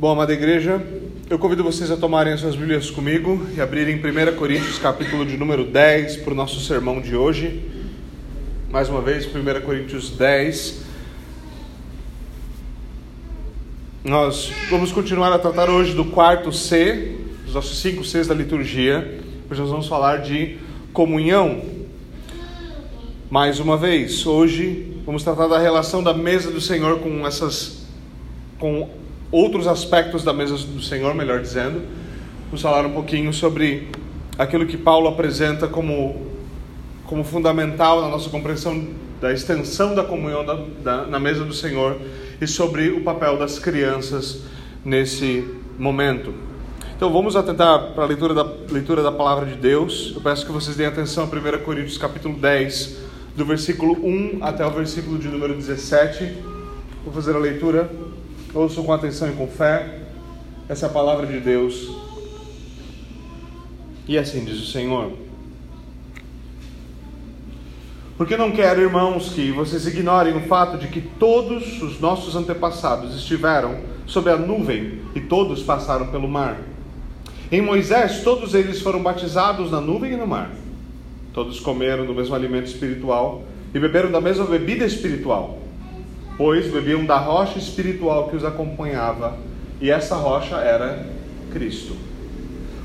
Bom, amada igreja, eu convido vocês a tomarem as suas Bíblias comigo e abrirem 1 Coríntios, capítulo de número 10, para o nosso sermão de hoje. Mais uma vez, 1 Coríntios 10. Nós vamos continuar a tratar hoje do quarto C, dos nossos cinco Cs da liturgia. Hoje nós vamos falar de comunhão. Mais uma vez, hoje vamos tratar da relação da mesa do Senhor com essas com outros aspectos da mesa do Senhor, melhor dizendo. Vamos falar um pouquinho sobre aquilo que Paulo apresenta como, como fundamental na nossa compreensão da extensão da comunhão da, da, na mesa do Senhor e sobre o papel das crianças nesse momento. Então vamos atentar para a leitura da, leitura da palavra de Deus. Eu peço que vocês deem atenção a 1 Coríntios capítulo 10, do versículo 1 até o versículo de número 17. Vou fazer a leitura Ouçam com atenção e com fé. Essa é a palavra de Deus. E assim diz o Senhor. Porque não quero, irmãos, que vocês ignorem o fato de que todos os nossos antepassados estiveram sob a nuvem e todos passaram pelo mar. Em Moisés, todos eles foram batizados na nuvem e no mar. Todos comeram do mesmo alimento espiritual e beberam da mesma bebida espiritual pois bebiam da rocha espiritual que os acompanhava, e essa rocha era Cristo.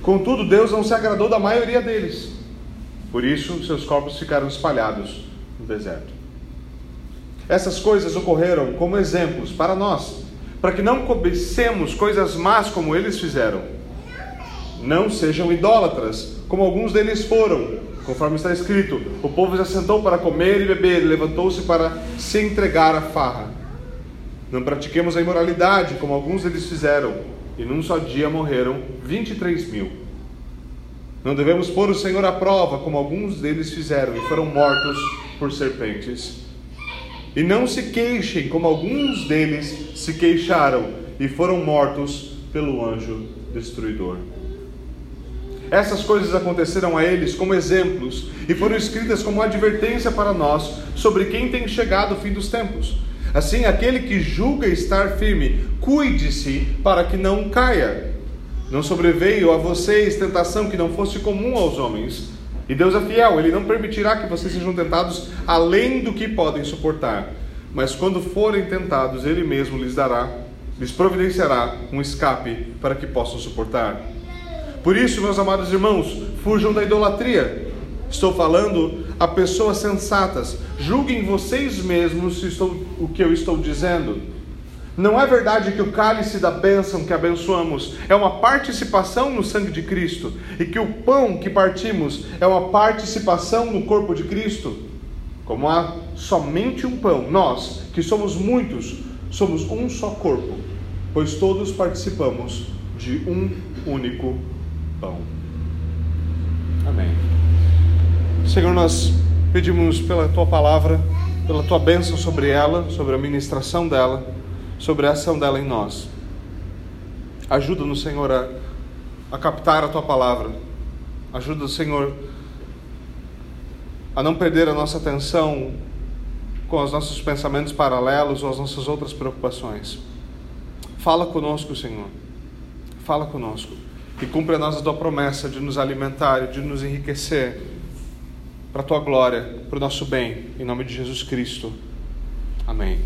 Contudo, Deus não se agradou da maioria deles, por isso seus corpos ficaram espalhados no deserto. Essas coisas ocorreram como exemplos para nós, para que não cobicemos coisas más como eles fizeram. Não sejam idólatras, como alguns deles foram, Conforme está escrito: o povo já sentou para comer e beber, levantou-se para se entregar à farra. Não pratiquemos a imoralidade, como alguns deles fizeram, e num só dia morreram 23 mil. Não devemos pôr o Senhor à prova, como alguns deles fizeram, e foram mortos por serpentes. E não se queixem, como alguns deles se queixaram, e foram mortos pelo anjo destruidor. Essas coisas aconteceram a eles como exemplos e foram escritas como advertência para nós sobre quem tem chegado o fim dos tempos. Assim, aquele que julga estar firme, cuide-se para que não caia. Não sobreveio a vocês tentação que não fosse comum aos homens. E Deus é fiel, Ele não permitirá que vocês sejam tentados além do que podem suportar. Mas quando forem tentados, Ele mesmo lhes dará, lhes providenciará um escape para que possam suportar. Por isso, meus amados irmãos, fujam da idolatria. Estou falando a pessoas sensatas. Julguem vocês mesmos se estou, o que eu estou dizendo. Não é verdade que o cálice da bênção que abençoamos é uma participação no sangue de Cristo e que o pão que partimos é uma participação no corpo de Cristo? Como há somente um pão, nós, que somos muitos, somos um só corpo, pois todos participamos de um único pão. Amém. Senhor, nós pedimos pela tua palavra, pela tua bênção sobre ela, sobre a ministração dela, sobre a ação dela em nós. Ajuda-nos, Senhor, a, a captar a tua palavra. Ajuda, Senhor, a não perder a nossa atenção com os nossos pensamentos paralelos ou as nossas outras preocupações. Fala conosco, Senhor. Fala conosco e cumpre a a tua promessa de nos alimentar e de nos enriquecer para a tua glória, para o nosso bem, em nome de Jesus Cristo. Amém.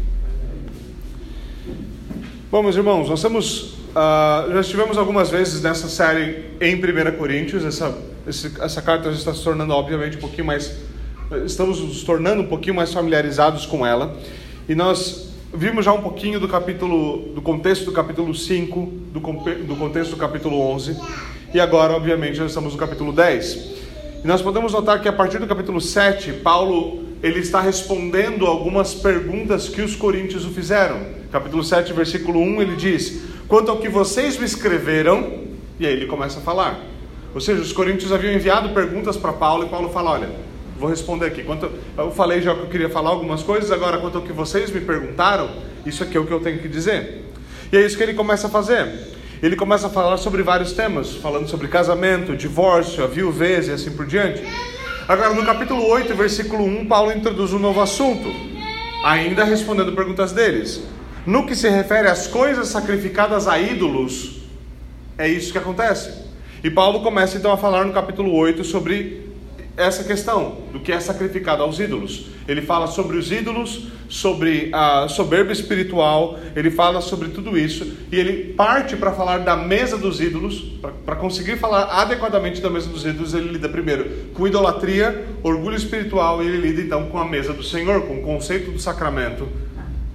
Bom, meus irmãos, nós temos, uh, já estivemos algumas vezes nessa série em 1 Coríntios, essa, essa carta já está se tornando, obviamente, um pouquinho mais, estamos nos tornando um pouquinho mais familiarizados com ela, e nós Vimos já um pouquinho do capítulo, do contexto do capítulo 5, do, do contexto do capítulo 11, e agora, obviamente, nós estamos no capítulo 10. E nós podemos notar que a partir do capítulo 7, Paulo ele está respondendo algumas perguntas que os coríntios o fizeram. Capítulo 7, versículo 1, ele diz: Quanto ao que vocês me escreveram, e aí ele começa a falar. Ou seja, os coríntios haviam enviado perguntas para Paulo e Paulo fala: Olha, Vou responder aqui. Quanto, eu falei já que eu queria falar algumas coisas, agora quanto ao que vocês me perguntaram, isso aqui é o que eu tenho que dizer. E é isso que ele começa a fazer. Ele começa a falar sobre vários temas, falando sobre casamento, divórcio, a viuvez e assim por diante. Agora, no capítulo 8, versículo 1, Paulo introduz um novo assunto, ainda respondendo perguntas deles. No que se refere às coisas sacrificadas a ídolos, é isso que acontece. E Paulo começa então a falar no capítulo 8 sobre essa questão do que é sacrificado aos ídolos. Ele fala sobre os ídolos, sobre a soberba espiritual, ele fala sobre tudo isso e ele parte para falar da mesa dos ídolos. Para conseguir falar adequadamente da mesa dos ídolos, ele lida primeiro com idolatria, orgulho espiritual e ele lida então com a mesa do Senhor, com o conceito do sacramento.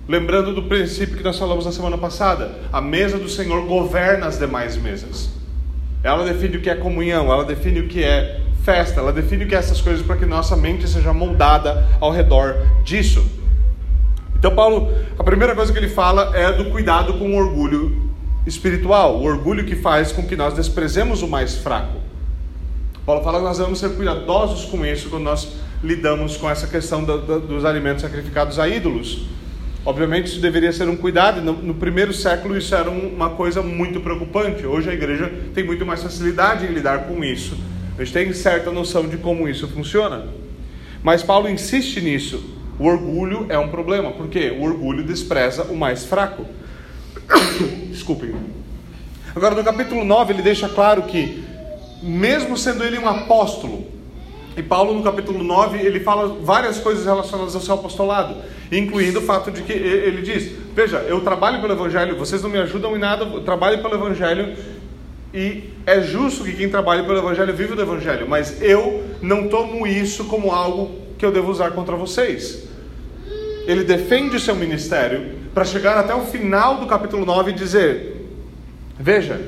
Lembrando do princípio que nós falamos na semana passada: a mesa do Senhor governa as demais mesas. Ela define o que é comunhão, ela define o que é festa, ela define o que é essas coisas para que nossa mente seja moldada ao redor disso. Então, Paulo, a primeira coisa que ele fala é do cuidado com o orgulho espiritual, o orgulho que faz com que nós desprezemos o mais fraco. Paulo fala que nós devemos ser cuidadosos com isso quando nós lidamos com essa questão do, do, dos alimentos sacrificados a ídolos. Obviamente, isso deveria ser um cuidado. No, no primeiro século, isso era um, uma coisa muito preocupante. Hoje, a igreja tem muito mais facilidade em lidar com isso. A gente tem certa noção de como isso funciona. Mas Paulo insiste nisso. O orgulho é um problema, porque o orgulho despreza o mais fraco. Desculpem. Agora, no capítulo 9, ele deixa claro que, mesmo sendo ele um apóstolo, e Paulo, no capítulo 9, ele fala várias coisas relacionadas ao seu apostolado, incluindo o fato de que ele diz: Veja, eu trabalho pelo Evangelho, vocês não me ajudam em nada, eu trabalho pelo Evangelho, e é justo que quem trabalha pelo Evangelho viva do Evangelho, mas eu não tomo isso como algo que eu devo usar contra vocês. Ele defende o seu ministério para chegar até o final do capítulo 9 e dizer: Veja,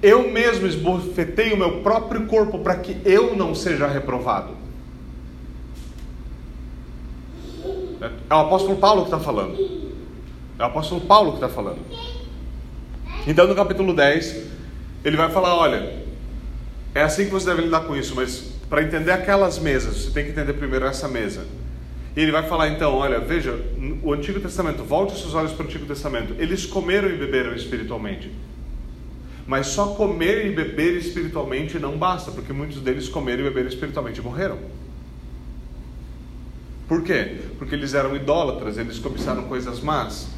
eu mesmo esbofetei o meu próprio corpo para que eu não seja reprovado. É o apóstolo Paulo que está falando. É o apóstolo Paulo que está falando. Então, no capítulo 10, ele vai falar: olha, é assim que você deve lidar com isso, mas para entender aquelas mesas, você tem que entender primeiro essa mesa. E ele vai falar então: olha, veja, o Antigo Testamento, volte seus olhos para o Antigo Testamento. Eles comeram e beberam espiritualmente. Mas só comer e beber espiritualmente não basta, porque muitos deles comeram e beberam espiritualmente e morreram. Por quê? Porque eles eram idólatras, eles cobiçaram coisas más.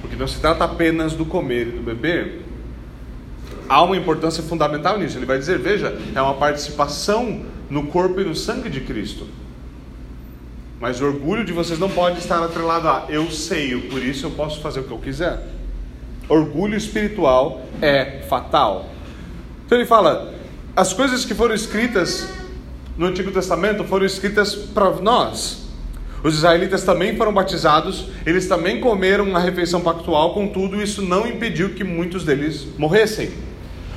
Porque não se trata apenas do comer e do beber, há uma importância fundamental nisso. Ele vai dizer: veja, é uma participação no corpo e no sangue de Cristo. Mas o orgulho de vocês não pode estar atrelado a eu sei, por isso eu posso fazer o que eu quiser. Orgulho espiritual é fatal. Então ele fala: as coisas que foram escritas no Antigo Testamento foram escritas para nós. Os israelitas também foram batizados, eles também comeram a refeição pactual, contudo, isso não impediu que muitos deles morressem.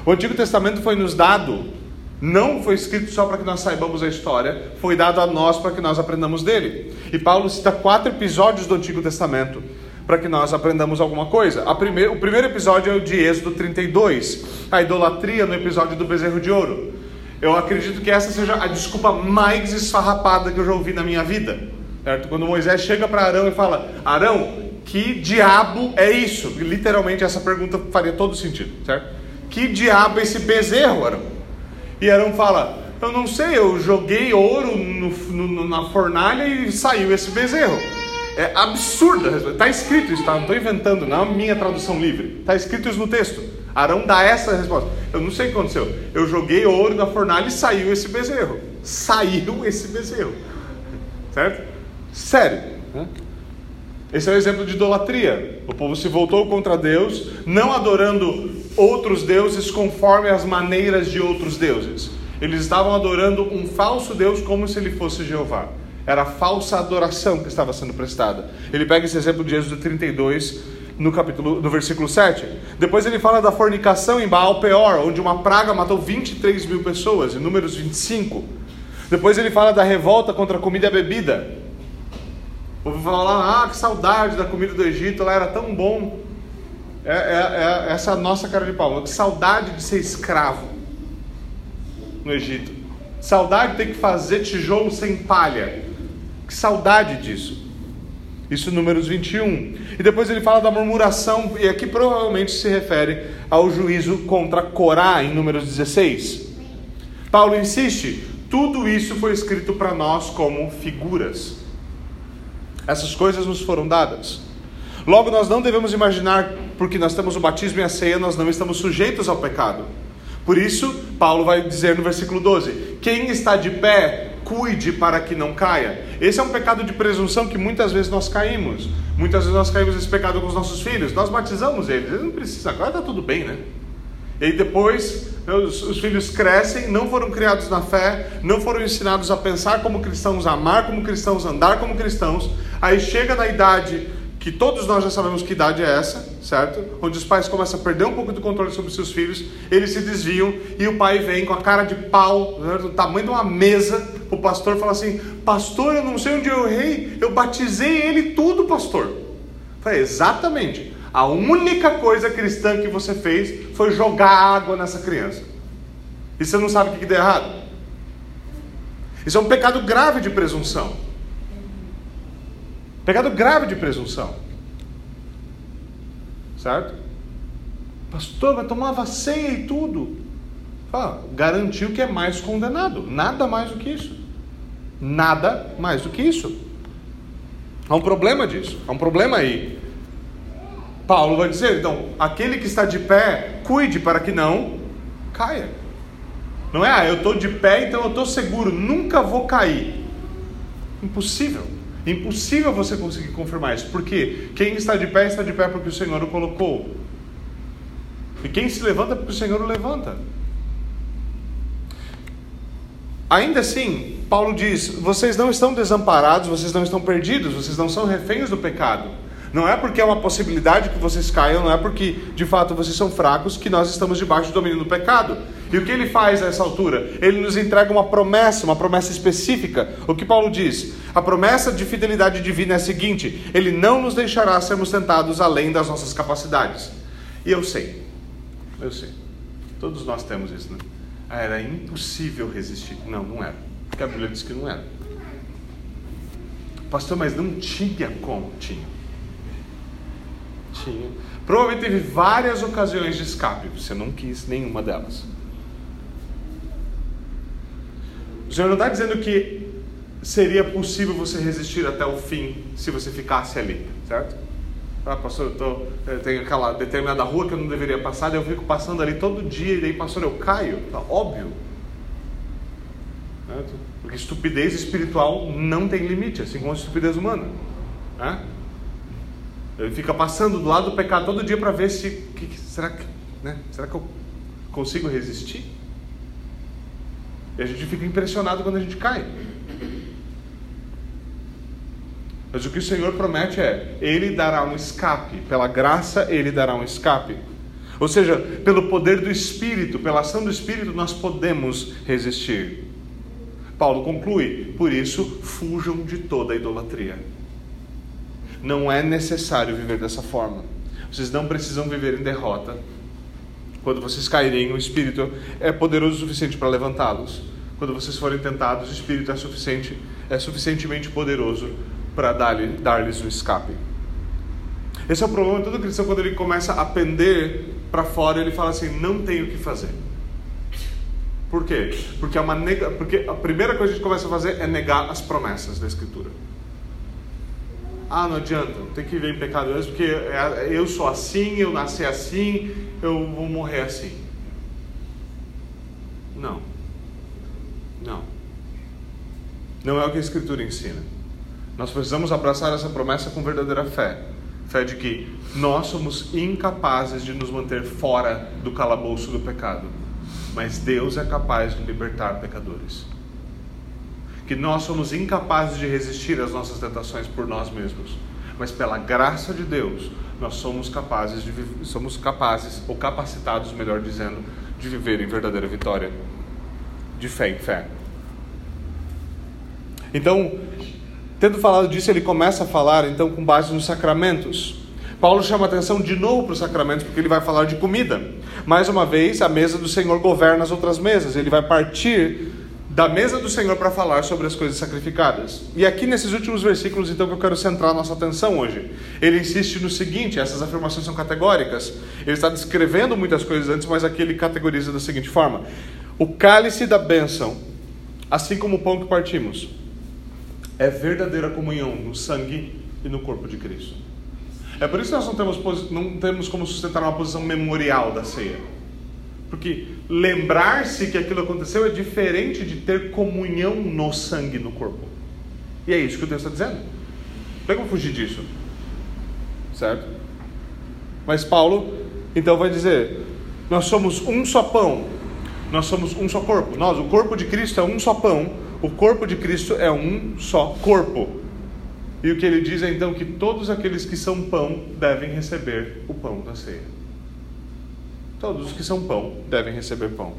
O Antigo Testamento foi nos dado, não foi escrito só para que nós saibamos a história, foi dado a nós para que nós aprendamos dele. E Paulo cita quatro episódios do Antigo Testamento para que nós aprendamos alguma coisa. O primeiro episódio é o de Êxodo 32, a idolatria no episódio do bezerro de ouro. Eu acredito que essa seja a desculpa mais esfarrapada que eu já ouvi na minha vida. Certo? Quando Moisés chega para Arão e fala: Arão, que diabo é isso? Literalmente essa pergunta faria todo sentido, certo? Que diabo é esse bezerro, Arão? E Arão fala: Eu não sei, eu joguei ouro no, no, na fornalha e saiu esse bezerro. É absurda a resposta. Está escrito isso, tá? não estou inventando, não é a minha tradução livre. Está escrito isso no texto. Arão dá essa resposta. Eu não sei o que aconteceu. Eu joguei ouro na fornalha e saiu esse bezerro. Saiu esse bezerro. Certo? Sério. Né? Esse é o exemplo de idolatria. O povo se voltou contra Deus, não adorando outros deuses conforme as maneiras de outros deuses. Eles estavam adorando um falso Deus como se ele fosse Jeová. Era falsa adoração que estava sendo prestada. Ele pega esse exemplo de Êxodo 32, no capítulo, no versículo 7. Depois ele fala da fornicação em Baal Peor, onde uma praga matou 23 mil pessoas, em números 25. Depois ele fala da revolta contra a comida e a bebida. Vou falar, ah, que saudade da comida do Egito, lá era tão bom. É, é, é essa é nossa cara de pau. Que saudade de ser escravo no Egito. Saudade de ter que fazer tijolo sem palha. Que saudade disso. Isso números 21. E depois ele fala da murmuração, e aqui provavelmente se refere ao juízo contra Corá, em números 16. Paulo insiste: tudo isso foi escrito para nós como figuras. Essas coisas nos foram dadas. Logo, nós não devemos imaginar, porque nós temos o batismo e a ceia, nós não estamos sujeitos ao pecado. Por isso, Paulo vai dizer no versículo 12: Quem está de pé, cuide para que não caia. Esse é um pecado de presunção que muitas vezes nós caímos. Muitas vezes nós caímos nesse pecado com os nossos filhos. Nós batizamos eles, eles não precisam, agora está tudo bem, né? E depois os, os, filhos crescem, não foram criados na fé, não foram ensinados a pensar como cristãos, a amar como cristãos, andar como cristãos. Aí chega na idade que todos nós já sabemos que idade é essa, certo? Onde os pais começam a perder um pouco do controle sobre seus filhos, eles se desviam e o pai vem com a cara de pau, né, do tamanho de uma mesa, o pastor fala assim: Pastor, eu não sei onde eu errei, eu batizei ele tudo, pastor. Falei, exatamente. A única coisa cristã que você fez foi jogar água nessa criança. E você não sabe o que, que deu errado? Isso é um pecado grave de presunção. Pecado grave de presunção. Certo? Pastor, vai tomar ceia e tudo. Fala, garantiu que é mais condenado. Nada mais do que isso. Nada mais do que isso. Há um problema disso. Há um problema aí. Paulo vai dizer, então, aquele que está de pé, cuide para que não caia. Não é, ah, eu estou de pé, então eu estou seguro, nunca vou cair. Impossível. Impossível você conseguir confirmar isso. Porque quem está de pé está de pé porque o Senhor o colocou. E quem se levanta porque o Senhor o levanta. Ainda assim, Paulo diz: vocês não estão desamparados, vocês não estão perdidos, vocês não são reféns do pecado. Não é porque é uma possibilidade que vocês caiam, não é porque de fato vocês são fracos que nós estamos debaixo do domínio do pecado. E o que ele faz a essa altura? Ele nos entrega uma promessa, uma promessa específica. O que Paulo diz? A promessa de fidelidade divina é a seguinte: Ele não nos deixará sermos tentados além das nossas capacidades. E eu sei, eu sei. Todos nós temos isso, né? Ah, era impossível resistir. Não, não era. Porque a Bíblia diz que não era. Pastor, mas não tinha como? Tinha. Tinha. Provavelmente teve várias ocasiões de escape, você não quis nenhuma delas. O Senhor não está dizendo que seria possível você resistir até o fim se você ficasse ali, certo? Ah, pastor, eu, tô, eu tenho aquela determinada rua que eu não deveria passar, daí eu fico passando ali todo dia e daí, pastor, eu caio. Tá óbvio. Certo? Porque estupidez espiritual não tem limite, assim como a estupidez humana. Né? Ele fica passando do lado do pecado todo dia para ver se. Que, será, que, né? será que eu consigo resistir? E a gente fica impressionado quando a gente cai. Mas o que o Senhor promete é: Ele dará um escape, pela graça, Ele dará um escape. Ou seja, pelo poder do Espírito, pela ação do Espírito, nós podemos resistir. Paulo conclui: Por isso, fujam de toda idolatria. Não é necessário viver dessa forma. Vocês não precisam viver em derrota. Quando vocês caírem, o Espírito é poderoso o suficiente para levantá-los. Quando vocês forem tentados, o Espírito é suficiente, é suficientemente poderoso para dar-lhes dar o escape. Esse é o problema de todo cristão quando ele começa a pender para fora, ele fala assim: não tenho o que fazer. Por quê? Porque, é uma nega... Porque a primeira coisa que a gente começa a fazer é negar as promessas da Escritura. Ah, não adianta, tem que viver em pecado mesmo, porque é, eu sou assim, eu nasci assim, eu vou morrer assim. Não. Não. Não é o que a Escritura ensina. Nós precisamos abraçar essa promessa com verdadeira fé. Fé de que nós somos incapazes de nos manter fora do calabouço do pecado, mas Deus é capaz de libertar pecadores que nós somos incapazes de resistir às nossas tentações por nós mesmos, mas pela graça de Deus nós somos capazes de somos capazes ou capacitados, melhor dizendo, de viver em verdadeira vitória, de fé em fé. Então, tendo falado disso, ele começa a falar então com base nos sacramentos. Paulo chama atenção de novo para os sacramentos, porque ele vai falar de comida. Mais uma vez, a mesa do Senhor governa as outras mesas. Ele vai partir da mesa do Senhor para falar sobre as coisas sacrificadas. E aqui nesses últimos versículos, então, que eu quero centrar nossa atenção hoje. Ele insiste no seguinte: essas afirmações são categóricas. Ele está descrevendo muitas coisas antes, mas aqui ele categoriza da seguinte forma: O cálice da bênção, assim como o pão que partimos, é verdadeira comunhão no sangue e no corpo de Cristo. É por isso que nós não temos, não temos como sustentar uma posição memorial da ceia. Porque lembrar-se que aquilo aconteceu é diferente de ter comunhão no sangue no corpo. E é isso que o texto está dizendo. Não tem como fugir disso. Certo? Mas Paulo, então, vai dizer: nós somos um só pão, nós somos um só corpo. Nós, o corpo de Cristo é um só pão, o corpo de Cristo é um só corpo. E o que ele diz é então que todos aqueles que são pão devem receber o pão da ceia. Todos os que são pão devem receber pão.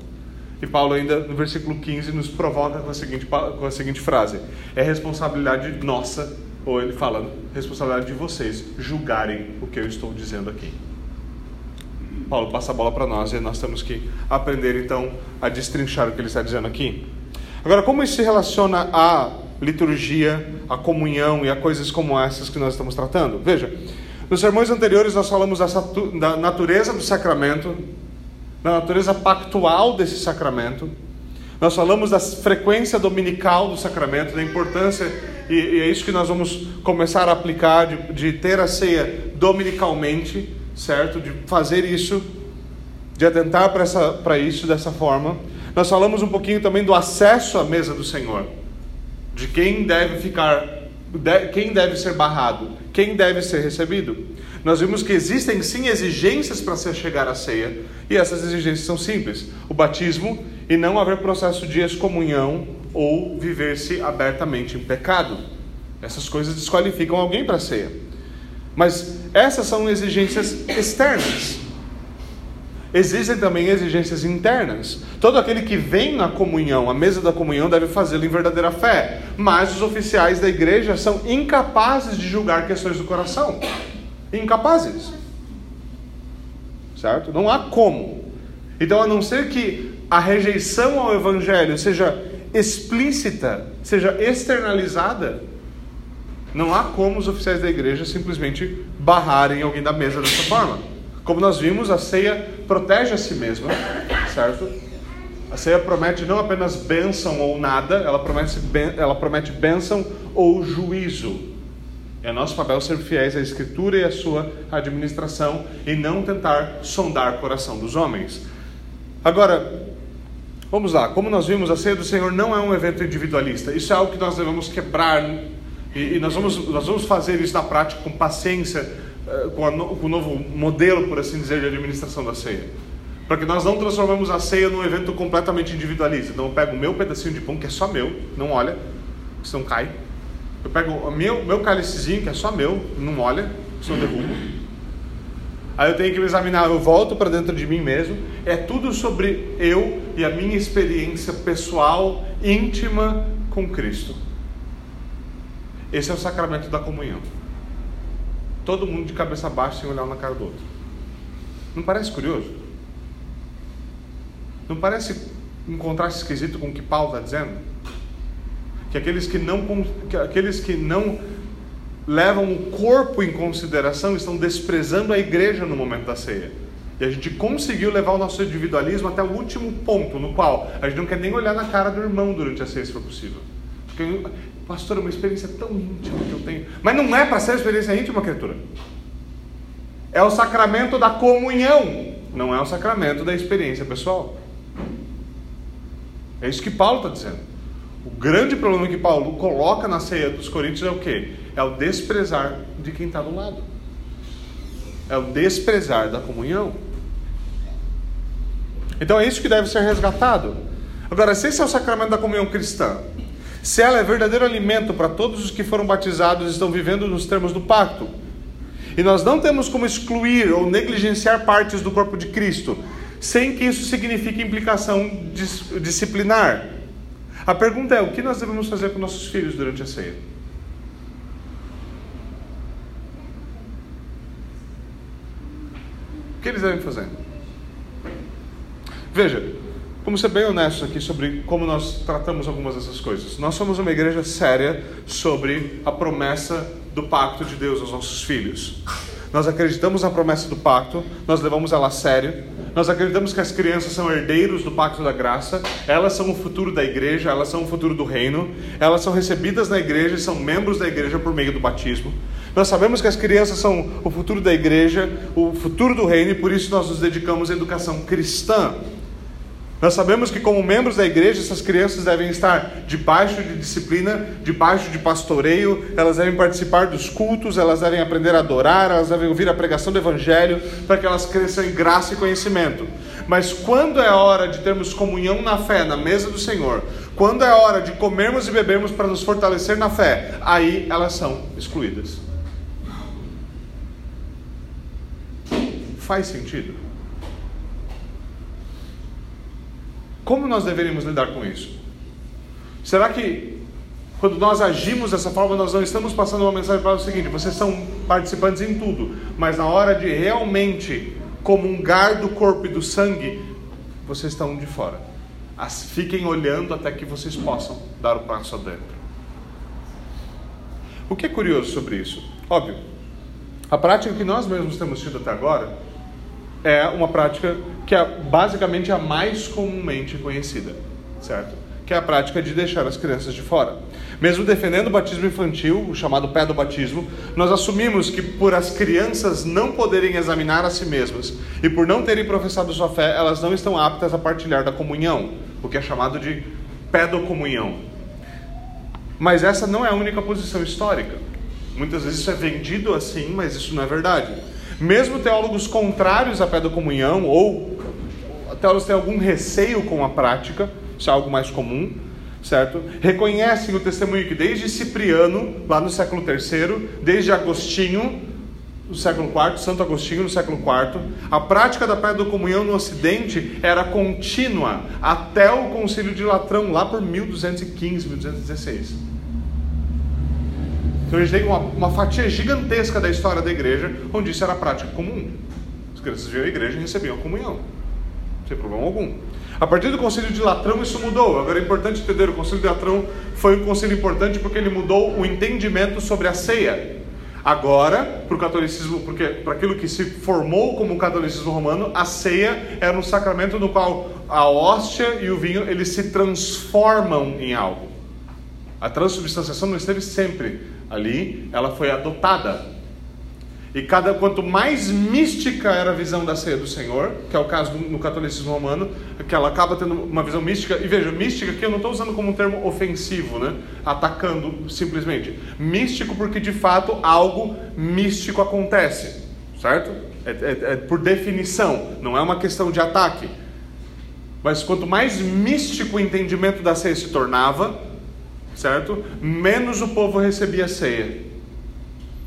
E Paulo ainda no versículo 15 nos provoca com a seguinte, com a seguinte frase: é responsabilidade nossa, ou ele fala, responsabilidade de vocês julgarem o que eu estou dizendo aqui. Paulo passa a bola para nós e nós temos que aprender então a destrinchar o que ele está dizendo aqui. Agora, como isso se relaciona à liturgia, à comunhão e a coisas como essas que nós estamos tratando? Veja, nos sermões anteriores nós falamos da natureza do sacramento, da natureza pactual desse sacramento. Nós falamos da frequência dominical do sacramento, da importância, e, e é isso que nós vamos começar a aplicar, de, de ter a ceia dominicalmente certo? De fazer isso, de atentar para isso dessa forma. Nós falamos um pouquinho também do acesso à mesa do Senhor, de quem deve ficar, quem deve ser barrado, quem deve ser recebido. Nós vimos que existem sim exigências para se chegar à ceia, e essas exigências são simples: o batismo e não haver processo de excomunhão ou viver-se abertamente em pecado. Essas coisas desqualificam alguém para a ceia. Mas essas são exigências externas. Existem também exigências internas. Todo aquele que vem na comunhão, a mesa da comunhão, deve fazê-lo em verdadeira fé. Mas os oficiais da igreja são incapazes de julgar questões do coração. Incapazes. Certo? Não há como. Então, a não ser que a rejeição ao evangelho seja explícita, seja externalizada, não há como os oficiais da igreja simplesmente barrarem alguém da mesa dessa forma. Como nós vimos, a ceia protege a si mesma, certo? A ceia promete não apenas bênção ou nada, ela promete, ela promete bênção ou juízo. É nosso papel ser fiéis à Escritura e à sua administração e não tentar sondar o coração dos homens. Agora, vamos lá, como nós vimos, a ceia do Senhor não é um evento individualista. Isso é algo que nós devemos quebrar e, e, nós, vamos, nós vamos fazer isso na prática com paciência, com, a, com o novo modelo, por assim dizer, de administração da ceia. Para que nós não transformemos a ceia num evento completamente individualista. Então eu pego o meu pedacinho de pão, que é só meu, não olha, senão cai. Eu pego o meu, meu cálicezinho, que é só meu, não olha, senão derrubo. Aí eu tenho que me examinar, eu volto para dentro de mim mesmo. É tudo sobre eu e a minha experiência pessoal, íntima com Cristo. Esse é o sacramento da comunhão. Todo mundo de cabeça baixa sem olhar na cara do outro. Não parece curioso? Não parece um contraste esquisito com o que Paulo está dizendo? Que aqueles que não, que aqueles que não levam o corpo em consideração estão desprezando a igreja no momento da ceia. E a gente conseguiu levar o nosso individualismo até o último ponto, no qual a gente não quer nem olhar na cara do irmão durante a ceia, se for possível. Porque Pastor, é uma experiência tão íntima que eu tenho. Mas não é para ser experiência íntima, criatura. É o sacramento da comunhão, não é o sacramento da experiência pessoal. É isso que Paulo está dizendo. O grande problema que Paulo coloca na ceia dos Coríntios é o quê? É o desprezar de quem está do lado. É o desprezar da comunhão. Então é isso que deve ser resgatado. Agora, se esse é o sacramento da comunhão cristã, se ela é verdadeiro alimento para todos os que foram batizados e estão vivendo nos termos do pacto. E nós não temos como excluir ou negligenciar partes do corpo de Cristo, sem que isso signifique implicação disciplinar. A pergunta é: o que nós devemos fazer com nossos filhos durante a ceia? O que eles devem fazer? Veja, Vamos ser bem honestos aqui sobre como nós tratamos algumas dessas coisas. Nós somos uma igreja séria sobre a promessa do pacto de Deus aos nossos filhos. Nós acreditamos na promessa do pacto, nós levamos ela a sério. Nós acreditamos que as crianças são herdeiros do pacto da graça, elas são o futuro da igreja, elas são o futuro do reino, elas são recebidas na igreja e são membros da igreja por meio do batismo. Nós sabemos que as crianças são o futuro da igreja, o futuro do reino, e por isso nós nos dedicamos à educação cristã. Nós sabemos que, como membros da igreja, essas crianças devem estar debaixo de disciplina, debaixo de pastoreio, elas devem participar dos cultos, elas devem aprender a adorar, elas devem ouvir a pregação do Evangelho, para que elas cresçam em graça e conhecimento. Mas quando é hora de termos comunhão na fé, na mesa do Senhor, quando é hora de comermos e bebermos para nos fortalecer na fé, aí elas são excluídas. Faz sentido? Como nós deveríamos lidar com isso? Será que quando nós agimos dessa forma, nós não estamos passando uma mensagem para o seguinte: vocês são participantes em tudo, mas na hora de realmente comungar do corpo e do sangue, vocês estão de fora. As, fiquem olhando até que vocês possam dar o passo adentro. O que é curioso sobre isso? Óbvio, a prática que nós mesmos temos tido até agora é uma prática que é basicamente a mais comumente conhecida, certo? Que é a prática de deixar as crianças de fora. Mesmo defendendo o batismo infantil, o chamado pé do batismo, nós assumimos que por as crianças não poderem examinar a si mesmas e por não terem professado sua fé, elas não estão aptas a partilhar da comunhão, o que é chamado de pedocomunhão. Mas essa não é a única posição histórica. Muitas vezes isso é vendido assim, mas isso não é verdade. Mesmo teólogos contrários à pedocomunhão ou teólogos têm algum receio com a prática, isso é algo mais comum, certo? Reconhecem o testemunho que desde Cipriano, lá no século III, desde Agostinho, no século IV, Santo Agostinho no século IV, a prática da pedra comunhão no Ocidente era contínua até o Concílio de Latrão, lá por 1215, 1216. Então a gente uma, uma fatia gigantesca da história da igreja onde isso era prática comum. As crianças viam a igreja e recebiam a comunhão sem problema algum. A partir do concílio de Latrão isso mudou. Agora é importante entender, o concílio de Latrão foi um concílio importante porque ele mudou o entendimento sobre a ceia. Agora, para o catolicismo, porque para aquilo que se formou como o catolicismo romano, a ceia era um sacramento no qual a hóstia e o vinho eles se transformam em algo. A transubstanciação não esteve sempre ali, ela foi adotada e cada quanto mais mística era a visão da ceia do Senhor, que é o caso do, no catolicismo romano, que ela acaba tendo uma visão mística. E veja, mística aqui eu não estou usando como um termo ofensivo, né? Atacando simplesmente. Místico porque de fato algo místico acontece, certo? É, é, é por definição, não é uma questão de ataque. Mas quanto mais místico o entendimento da ceia se tornava, certo? Menos o povo recebia ceia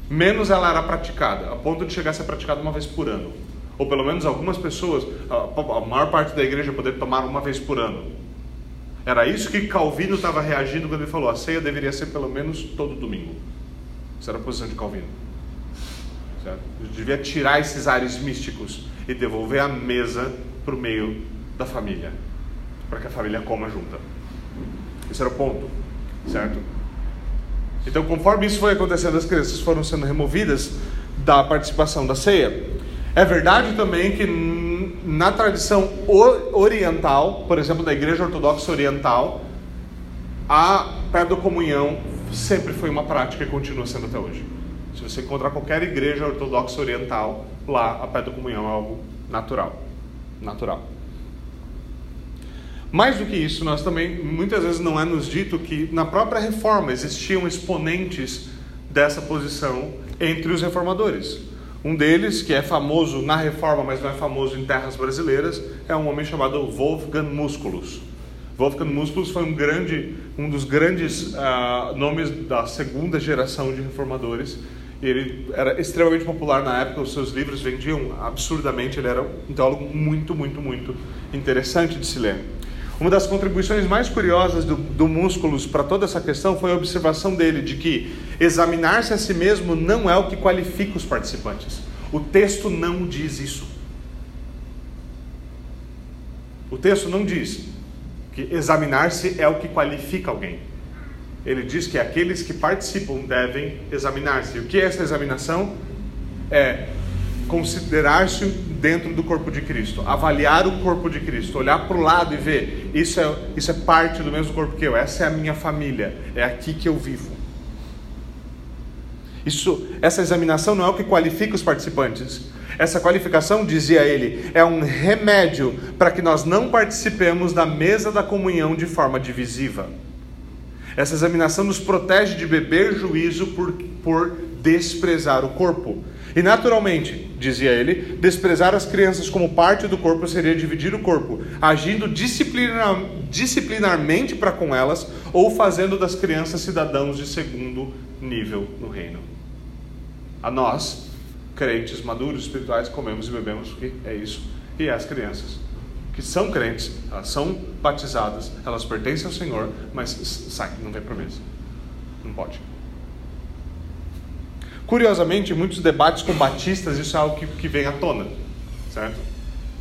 menos ela era praticada, a ponto de chegar a ser praticada uma vez por ano. Ou pelo menos algumas pessoas, a maior parte da igreja poder tomar uma vez por ano. Era isso que Calvino estava reagindo quando ele falou: a ceia deveria ser pelo menos todo domingo. Essa era a posição de Calvino. Certo? devia tirar esses ares místicos e devolver a mesa para o meio da família, para que a família coma junta. Esse era o ponto, certo? Então, conforme isso foi acontecendo, as crianças foram sendo removidas da participação da ceia. É verdade também que na tradição oriental, por exemplo, da Igreja Ortodoxa Oriental, a comunhão sempre foi uma prática e continua sendo até hoje. Se você encontrar qualquer igreja ortodoxa oriental, lá a comunhão é algo natural. Natural. Mais do que isso, nós também, muitas vezes não é nos dito que na própria reforma existiam exponentes dessa posição entre os reformadores. Um deles, que é famoso na reforma, mas não é famoso em terras brasileiras, é um homem chamado Wolfgang Musculus. Wolfgang Musculus foi um, grande, um dos grandes uh, nomes da segunda geração de reformadores. Ele era extremamente popular na época, os seus livros vendiam absurdamente. Ele era um teólogo muito, muito, muito interessante de se ler. Uma das contribuições mais curiosas do, do Músculos para toda essa questão foi a observação dele de que examinar-se a si mesmo não é o que qualifica os participantes. O texto não diz isso. O texto não diz que examinar-se é o que qualifica alguém. Ele diz que aqueles que participam devem examinar-se. O que é essa examinação? É considerar-se dentro do corpo de Cristo, avaliar o corpo de Cristo, olhar para o lado e ver: isso é, isso é parte do mesmo corpo que eu, essa é a minha família, é aqui que eu vivo. Isso, essa examinação não é o que qualifica os participantes. Essa qualificação, dizia ele, é um remédio para que nós não participemos da mesa da comunhão de forma divisiva. Essa examinação nos protege de beber juízo por, por desprezar o corpo. E naturalmente, dizia ele, desprezar as crianças como parte do corpo seria dividir o corpo, agindo disciplinar, disciplinarmente para com elas ou fazendo das crianças cidadãos de segundo nível no reino. A nós, crentes maduros espirituais, comemos e bebemos, porque é isso, e as crianças que são crentes, elas são batizadas, elas pertencem ao Senhor, mas sai, não vem promessa. Não pode. Curiosamente, muitos debates com batistas, isso é algo que, que vem à tona, certo?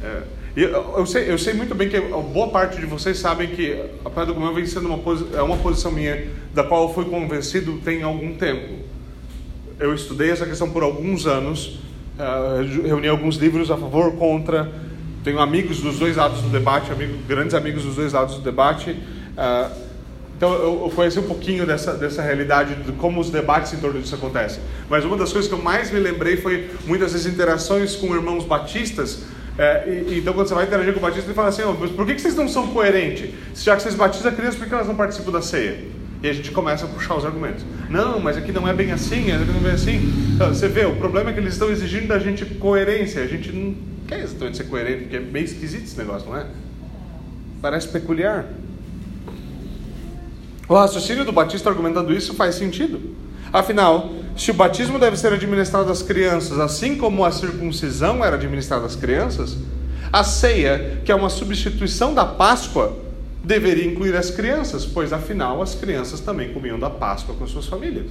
É, eu, eu, sei, eu sei muito bem que boa parte de vocês sabem que a Praia do Comão vem sendo uma, é uma posição minha, da qual eu fui convencido tem algum tempo. Eu estudei essa questão por alguns anos, uh, reuni alguns livros a favor, contra, tenho amigos dos dois lados do debate, amigo, grandes amigos dos dois lados do debate. Uh, então eu, eu, conheci um pouquinho dessa, dessa realidade, de como os debates em torno disso acontecem. Mas uma das coisas que eu mais me lembrei foi muitas vezes interações com irmãos batistas. É, e, então quando você vai interagir com o batista, ele fala assim, oh, mas por que, que vocês não são coerentes? Já que vocês batizam crianças, por que elas não participam da ceia? E a gente começa a puxar os argumentos. Não, mas aqui não é bem assim, aqui não é bem assim. Então, você vê, o problema é que eles estão exigindo da gente coerência. A gente não quer exatamente ser coerente, porque é meio esquisito esse negócio, não é? Parece peculiar. O raciocínio do Batista argumentando isso faz sentido. Afinal, se o batismo deve ser administrado às crianças, assim como a circuncisão era administrada às crianças, a ceia, que é uma substituição da Páscoa, deveria incluir as crianças, pois afinal as crianças também comiam da Páscoa com suas famílias.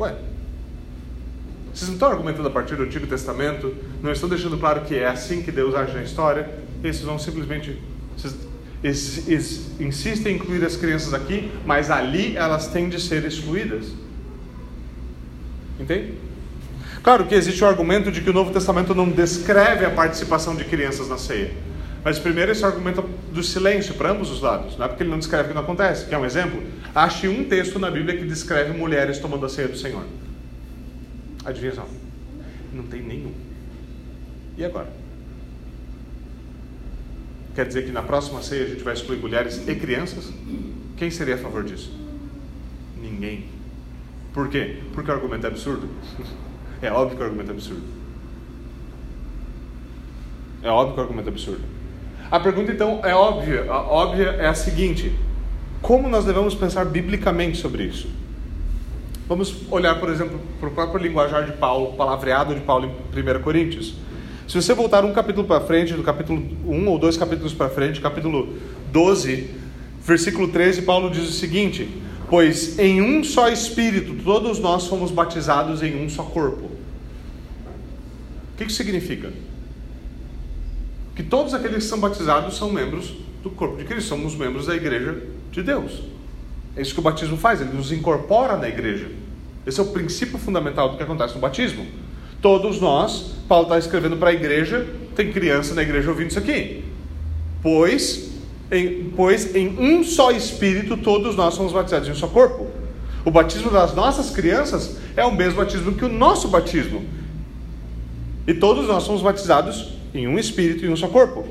Ué, vocês não estão argumentando a partir do Antigo Testamento, não estão deixando claro que é assim que Deus age na história, esses vão simplesmente. Vocês, insistem em incluir as crianças aqui, mas ali elas têm de ser excluídas. Entende? Claro que existe o argumento de que o Novo Testamento não descreve a participação de crianças na ceia. Mas primeiro esse argumento do silêncio para ambos os lados. Não é porque ele não descreve que não acontece. Quer um exemplo? Ache um texto na Bíblia que descreve mulheres tomando a ceia do Senhor. Adivinha só? Não tem nenhum. E agora? Quer dizer que na próxima ceia a gente vai excluir mulheres e crianças? Quem seria a favor disso? Ninguém. Por quê? Porque o argumento é absurdo. É óbvio que o argumento é absurdo. É óbvio que o argumento é absurdo. A pergunta então é óbvia. A óbvia é a seguinte: como nós devemos pensar biblicamente sobre isso? Vamos olhar, por exemplo, para o próprio linguajar de Paulo, palavreado de Paulo em 1 Coríntios. Se você voltar um capítulo para frente, do capítulo 1 ou dois capítulos para frente, capítulo 12, versículo 13, Paulo diz o seguinte: Pois em um só Espírito todos nós fomos batizados em um só corpo. O que isso significa? Que todos aqueles que são batizados são membros do corpo de Cristo, somos membros da igreja de Deus. É isso que o batismo faz, ele nos incorpora na igreja. Esse é o princípio fundamental do que acontece no batismo. Todos nós, Paulo está escrevendo para a igreja, tem criança na igreja ouvindo isso aqui. Pois em, pois em um só espírito todos nós somos batizados em um só corpo. O batismo das nossas crianças é o mesmo batismo que o nosso batismo. E todos nós somos batizados em um espírito e um só corpo.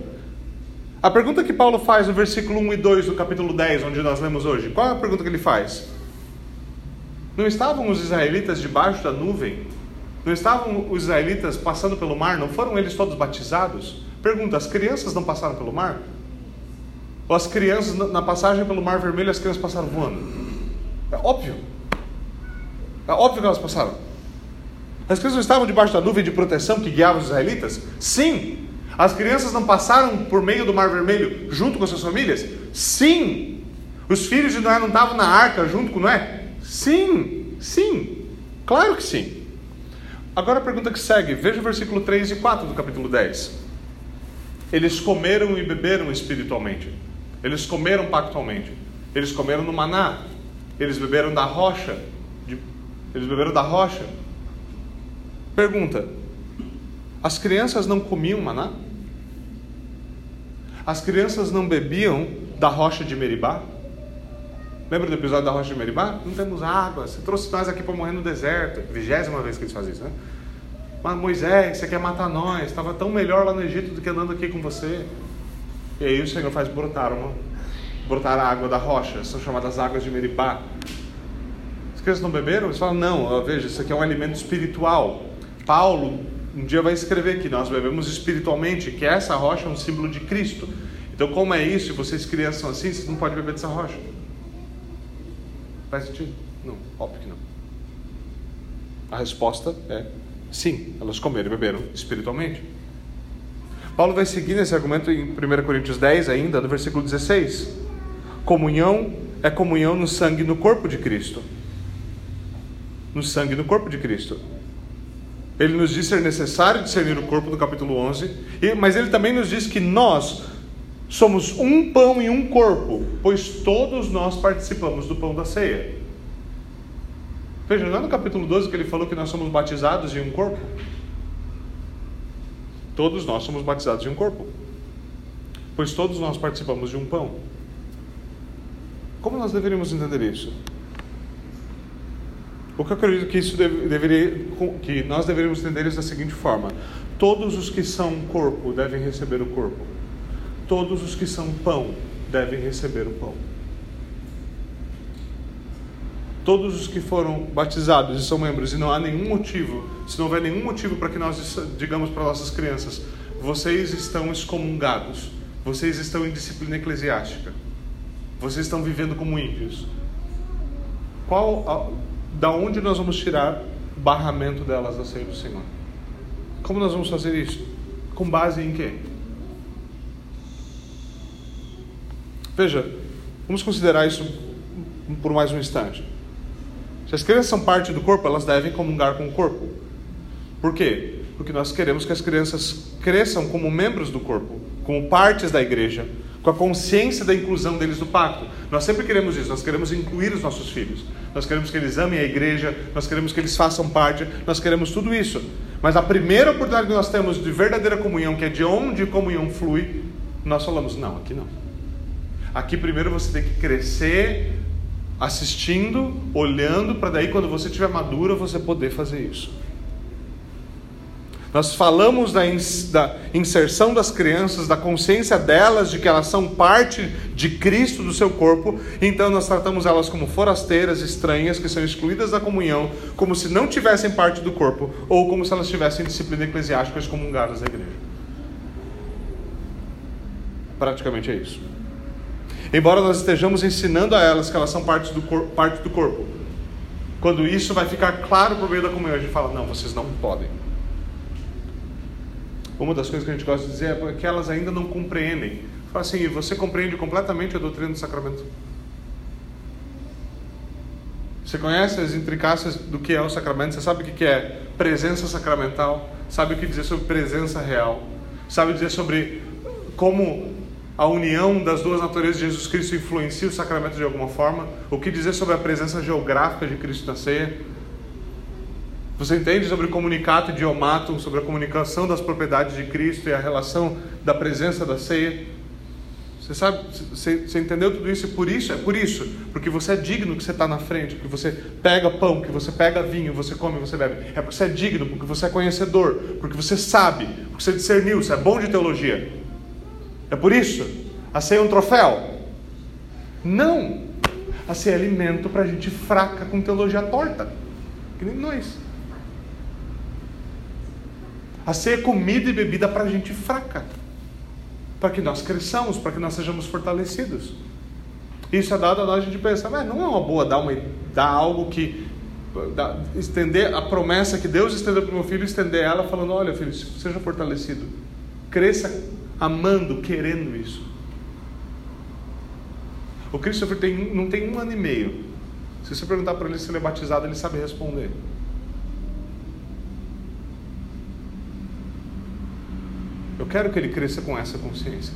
A pergunta que Paulo faz no versículo 1 e 2 do capítulo 10, onde nós lemos hoje, qual é a pergunta que ele faz? Não estavam os israelitas debaixo da nuvem? Não estavam os israelitas passando pelo mar? Não foram eles todos batizados? Pergunta: as crianças não passaram pelo mar? Ou as crianças, na passagem pelo mar vermelho, as crianças passaram voando? É óbvio. É óbvio que elas passaram. As crianças não estavam debaixo da nuvem de proteção que guiava os israelitas? Sim. As crianças não passaram por meio do Mar Vermelho junto com suas famílias? Sim. Os filhos de Noé não estavam na arca junto com Noé? Sim. Sim. Claro que sim. Agora a pergunta que segue, veja o versículo 3 e 4 do capítulo 10. Eles comeram e beberam espiritualmente. Eles comeram pactualmente. Eles comeram no maná. Eles beberam da rocha. Eles beberam da rocha. Pergunta: As crianças não comiam maná? As crianças não bebiam da rocha de Meribá? Lembra do episódio da Rocha de Meribá? Não temos água. Você trouxe nós aqui para morrer no deserto. Vigésima vez que eles fazem isso, né? Mas Moisés, você quer matar nós? Estava tão melhor lá no Egito do que andando aqui com você. E aí o Senhor faz brotar uma, brotar a água da rocha. São chamadas águas de Meribá. As crianças não beberam? Eles falam, não, veja, isso aqui é um alimento espiritual. Paulo um dia vai escrever que nós bebemos espiritualmente, que essa rocha é um símbolo de Cristo. Então, como é isso? E vocês crianças são assim, vocês não podem beber dessa rocha. Faz sentido? Não, óbvio que não. A resposta é sim, elas comeram e beberam espiritualmente. Paulo vai seguir nesse argumento em 1 Coríntios 10, ainda, no versículo 16. Comunhão é comunhão no sangue e no corpo de Cristo. No sangue e no corpo de Cristo. Ele nos diz ser necessário discernir o corpo no capítulo 11, mas ele também nos diz que nós somos um pão e um corpo, pois todos nós participamos do pão da ceia. Veja, não é no capítulo 12 que ele falou que nós somos batizados em um corpo? Todos nós somos batizados em um corpo, pois todos nós participamos de um pão. Como nós deveríamos entender isso? O que eu acredito que isso deve, deveria, que nós deveríamos entender isso da seguinte forma: todos os que são corpo devem receber o corpo, todos os que são pão devem receber o pão. Todos os que foram batizados e são membros, e não há nenhum motivo, se não houver nenhum motivo para que nós digamos para nossas crianças, vocês estão excomungados, vocês estão em disciplina eclesiástica, vocês estão vivendo como ímpios. Qual da onde nós vamos tirar o barramento delas da ceia do Senhor? Como nós vamos fazer isso? Com base em quê? Veja, vamos considerar isso por mais um instante. Se as crianças são parte do corpo, elas devem comungar com o corpo. Por quê? Porque nós queremos que as crianças cresçam como membros do corpo, como partes da igreja, com a consciência da inclusão deles no pacto. Nós sempre queremos isso, nós queremos incluir os nossos filhos, nós queremos que eles amem a igreja, nós queremos que eles façam parte, nós queremos tudo isso. Mas a primeira oportunidade que nós temos de verdadeira comunhão, que é de onde a comunhão flui, nós falamos: não, aqui não. Aqui primeiro você tem que crescer assistindo, olhando, para daí quando você estiver madura você poder fazer isso. Nós falamos da, inserção das crianças, da consciência delas de que elas são parte de Cristo, do seu corpo, então nós tratamos elas como forasteiras, estranhas, que são excluídas da comunhão, como se não tivessem parte do corpo, ou como se elas tivessem disciplina eclesiástica excomungadas da igreja. Praticamente é isso. Embora nós estejamos ensinando a elas que elas são parte do, corpo, parte do corpo, quando isso vai ficar claro por meio da comunhão, a gente fala: não, vocês não podem uma das coisas que a gente gosta de dizer é que elas ainda não compreendem. Fala assim, você compreende completamente a doutrina do sacramento? Você conhece as intricácias do que é o sacramento? Você sabe o que é presença sacramental? Sabe o que dizer sobre presença real? Sabe dizer sobre como a união das duas naturezas de Jesus Cristo influencia o sacramento de alguma forma? O que dizer sobre a presença geográfica de Cristo na ceia? Você entende sobre o comunicato idiomatum, sobre a comunicação das propriedades de Cristo e a relação da presença da ceia? Você sabe, você, você entendeu tudo isso e por isso, é por isso, porque você é digno que você está na frente, que você pega pão, que você pega vinho, você come, você bebe. É porque você é digno, porque você é conhecedor, porque você sabe, porque você discerniu, você é bom de teologia. É por isso. A ceia é um troféu? Não. A ceia é alimento para gente fraca com teologia torta, que nem nós. A ceia é comida e bebida para gente fraca, para que nós cresçamos, para que nós sejamos fortalecidos. Isso é dado a nós, a gente pensa, mas não é uma boa dar, uma, dar algo que. Dar, estender a promessa que Deus estendeu para o meu filho, estender ela falando: olha, filho, seja fortalecido, cresça amando, querendo isso. O Christopher tem, não tem um ano e meio. Se você perguntar para ele se ele é batizado, ele sabe responder. Eu quero que ele cresça com essa consciência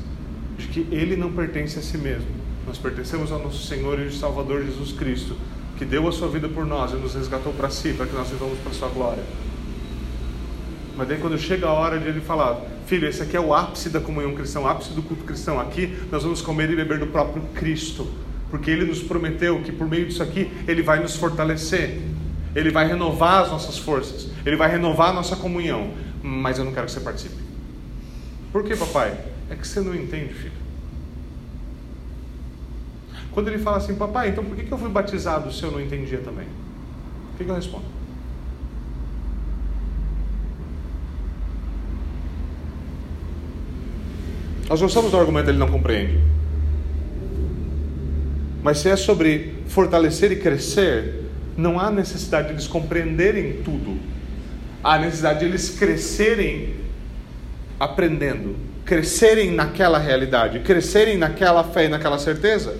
de que ele não pertence a si mesmo. Nós pertencemos ao nosso Senhor e Salvador Jesus Cristo, que deu a sua vida por nós e nos resgatou para si, para que nós vivamos para a sua glória. Mas daí quando chega a hora de ele falar, filho, esse aqui é o ápice da comunhão cristã, o ápice do culto cristão. Aqui nós vamos comer e beber do próprio Cristo. porque Ele nos prometeu que por meio disso aqui Ele vai nos fortalecer, Ele vai renovar as nossas forças, Ele vai renovar a nossa comunhão. Mas eu não quero que você participe. Por que, papai? É que você não entende, filho. Quando ele fala assim, papai, então por que eu fui batizado se eu não entendia também? O que eu respondo? Nós gostamos do argumento ele não compreende. Mas se é sobre fortalecer e crescer, não há necessidade de eles compreenderem tudo. Há necessidade de eles crescerem aprendendo, crescerem naquela realidade, crescerem naquela fé e naquela certeza.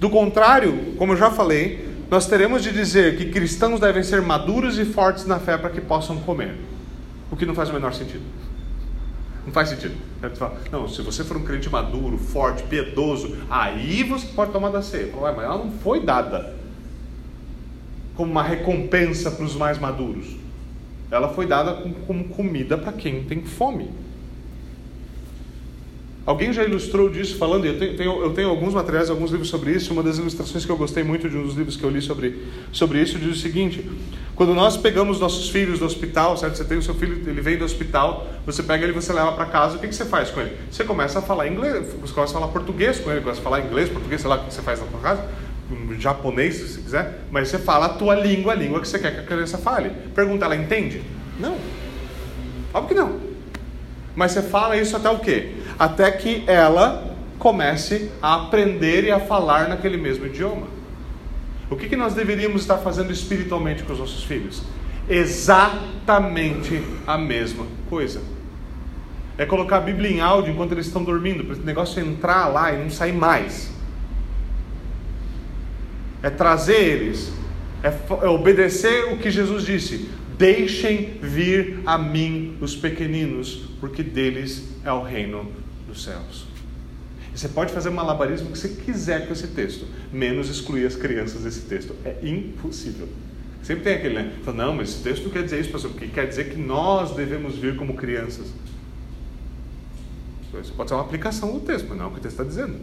Do contrário, como eu já falei, nós teremos de dizer que cristãos devem ser maduros e fortes na fé para que possam comer. O que não faz o menor sentido. Não faz sentido. Não, se você for um crente maduro, forte, piedoso, aí você pode tomar da ceia. Mas ela não foi dada como uma recompensa para os mais maduros. Ela foi dada como comida para quem tem fome. Alguém já ilustrou disso falando, eu tenho, eu tenho alguns materiais, alguns livros sobre isso. Uma das ilustrações que eu gostei muito de um dos livros que eu li sobre, sobre isso diz o seguinte: quando nós pegamos nossos filhos do hospital, certo? Você tem o seu filho, ele vem do hospital, você pega ele, você leva para casa, o que, que você faz com ele? Você começa a falar inglês, você começa a falar português com ele, começa a falar inglês, português, sei lá o que você faz na sua casa, japonês, se você quiser, mas você fala a tua língua, a língua que você quer que a criança fale. Pergunta, ela entende? Não. Óbvio que não. Mas você fala isso até o quê? Até que ela comece a aprender e a falar naquele mesmo idioma. O que, que nós deveríamos estar fazendo espiritualmente com os nossos filhos? Exatamente a mesma coisa. É colocar a Bíblia em áudio enquanto eles estão dormindo, para esse negócio entrar lá e não sair mais. É trazer eles, é, é obedecer o que Jesus disse: Deixem vir a mim os pequeninos, porque deles é o reino dos céus. Você pode fazer malabarismo que você quiser com esse texto, menos excluir as crianças desse texto. É impossível. Sempre tem aquele, né? Fala, não, mas esse texto não quer dizer isso, pastor, porque quer dizer que nós devemos vir como crianças. Isso pode ser uma aplicação do texto, mas não é o que o texto está dizendo.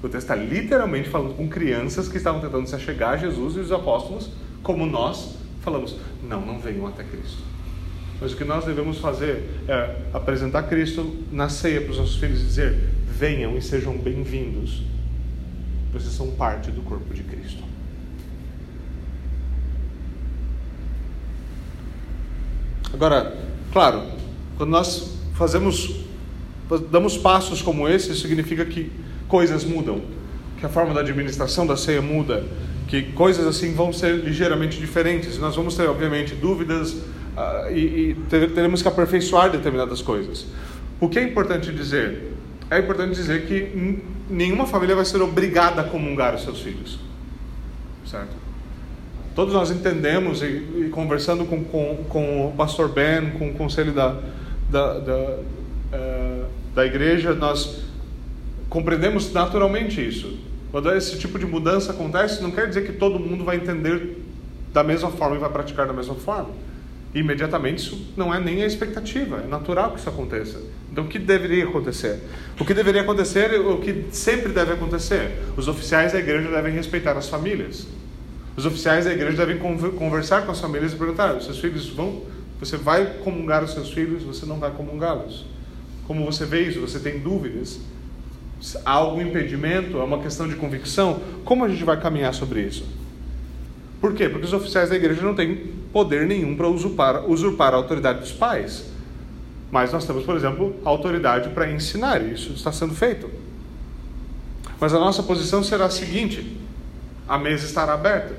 O texto está literalmente falando com crianças que estavam tentando se achegar a Jesus e os apóstolos, como nós falamos: não, não venham até Cristo. Mas o que nós devemos fazer é apresentar Cristo na ceia para os nossos filhos e dizer: venham e sejam bem-vindos. Vocês são parte do corpo de Cristo. Agora, claro, quando nós fazemos, damos passos como esse, significa que coisas mudam, que a forma da administração da ceia muda, que coisas assim vão ser ligeiramente diferentes. Nós vamos ter, obviamente, dúvidas uh, e, e teremos que aperfeiçoar determinadas coisas. O que é importante dizer? É importante dizer que nenhuma família vai ser obrigada a comungar os seus filhos, certo? Todos nós entendemos, e, e conversando com, com, com, o pastor Ben, com o conselho da, da, da, uh, da igreja, nós compreendemos naturalmente isso. Quando esse tipo de mudança acontece, não quer dizer que todo mundo vai entender da mesma forma e vai praticar da mesma forma. Imediatamente isso não é nem a expectativa, é natural que isso aconteça. Então o que deveria acontecer? O que deveria acontecer, o que sempre deve acontecer, os oficiais da igreja devem respeitar as famílias. Os oficiais da igreja devem conversar com as famílias e perguntar: os seus filhos vão, você vai comungar os seus filhos, você não vai comungá-los? Como você vê isso? Você tem dúvidas? há algum impedimento, é uma questão de convicção, como a gente vai caminhar sobre isso? Por quê? Porque os oficiais da igreja não têm poder nenhum para usurpar, usurpar a autoridade dos pais. Mas nós temos, por exemplo, autoridade para ensinar, e isso está sendo feito. Mas a nossa posição será a seguinte: a mesa estará aberta,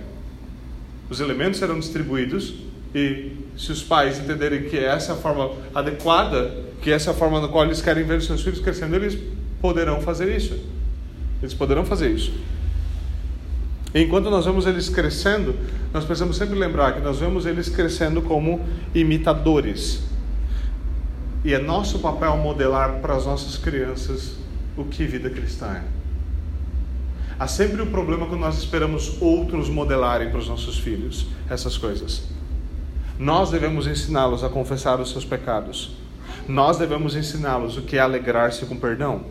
os elementos serão distribuídos, e se os pais entenderem que essa é a forma adequada, que essa é a forma na qual eles querem ver os seus filhos crescendo, eles poderão fazer isso. Eles poderão fazer isso. Enquanto nós vemos eles crescendo, nós precisamos sempre lembrar que nós vemos eles crescendo como imitadores. E é nosso papel modelar para as nossas crianças o que vida cristã é. Há sempre o problema quando nós esperamos outros modelarem para os nossos filhos essas coisas. Nós devemos ensiná-los a confessar os seus pecados. Nós devemos ensiná-los o que é alegrar-se com perdão.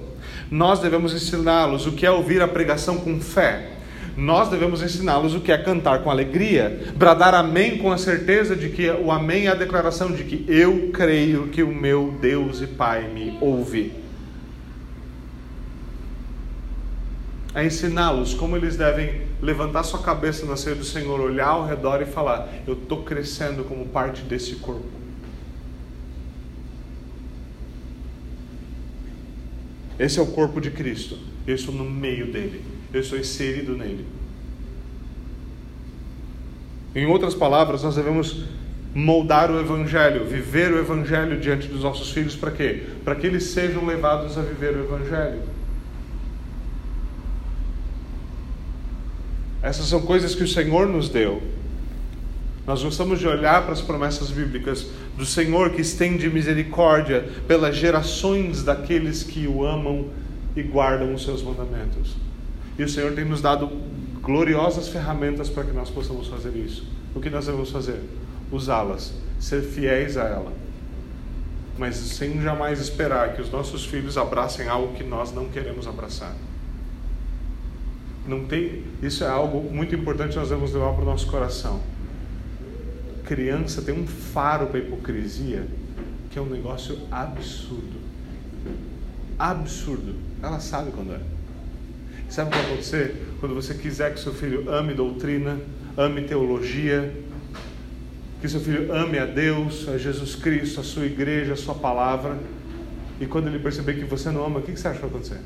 Nós devemos ensiná-los o que é ouvir a pregação com fé. Nós devemos ensiná-los o que é cantar com alegria, bradar amém com a certeza de que o amém é a declaração de que eu creio que o meu Deus e Pai me ouve. É ensiná-los como eles devem levantar sua cabeça na ceia do Senhor, olhar ao redor e falar: Eu estou crescendo como parte desse corpo. Esse é o corpo de Cristo. Eu estou no meio dele. Eu estou inserido nele. Em outras palavras, nós devemos moldar o Evangelho, viver o Evangelho diante dos nossos filhos, para quê? Para que eles sejam levados a viver o Evangelho. Essas são coisas que o Senhor nos deu. Nós gostamos de olhar para as promessas bíblicas do Senhor que estende misericórdia pelas gerações daqueles que o amam e guardam os seus mandamentos. E o Senhor tem nos dado gloriosas ferramentas para que nós possamos fazer isso. O que nós devemos fazer? Usá-las, ser fiéis a ela, mas sem jamais esperar que os nossos filhos abracem algo que nós não queremos abraçar. Não tem, isso é algo muito importante que nós devemos levar para o nosso coração criança tem um faro para hipocrisia que é um negócio absurdo. Absurdo. Ela sabe quando é. Sabe o que vai acontecer? Quando você quiser que seu filho ame doutrina, ame teologia, que seu filho ame a Deus, a Jesus Cristo, a sua igreja, a sua palavra, e quando ele perceber que você não ama, o que você acha que vai acontecer?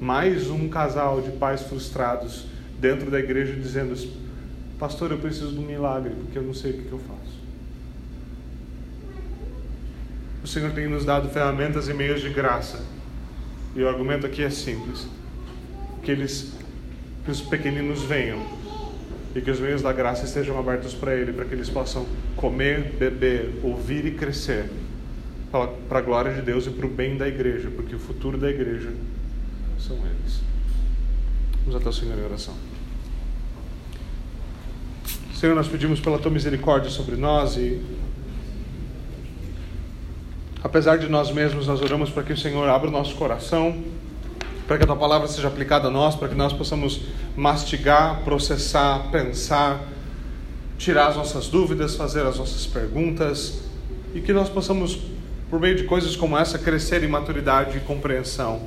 Mais um casal de pais frustrados dentro da igreja dizendo: Pastor, eu preciso de um milagre, porque eu não sei o que, eu faço. O Senhor tem nos dado ferramentas e meios de graça. E o argumento aqui é simples: que eles, que os pequeninos venham e que os meios da graça estejam abertos para ele, para que eles possam comer, beber, ouvir e crescer para a glória de Deus e para o bem da igreja, porque o futuro da igreja são eles. Vamos até o Senhor em oração. Senhor, nós pedimos pela tua misericórdia sobre nós e apesar de nós mesmos, nós oramos para que o Senhor abra o nosso coração, para que a tua palavra seja aplicada a nós, para que nós possamos mastigar, processar, pensar, tirar as nossas dúvidas, fazer as nossas perguntas e que nós possamos, por meio de coisas como essa, crescer em maturidade e compreensão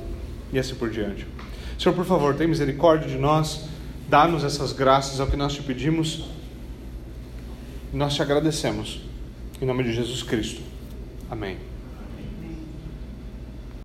e assim por diante. Senhor, por favor, tem misericórdia de nós, dá-nos essas graças, é o que nós te pedimos nós te agradecemos. Em nome de Jesus Cristo. Amém.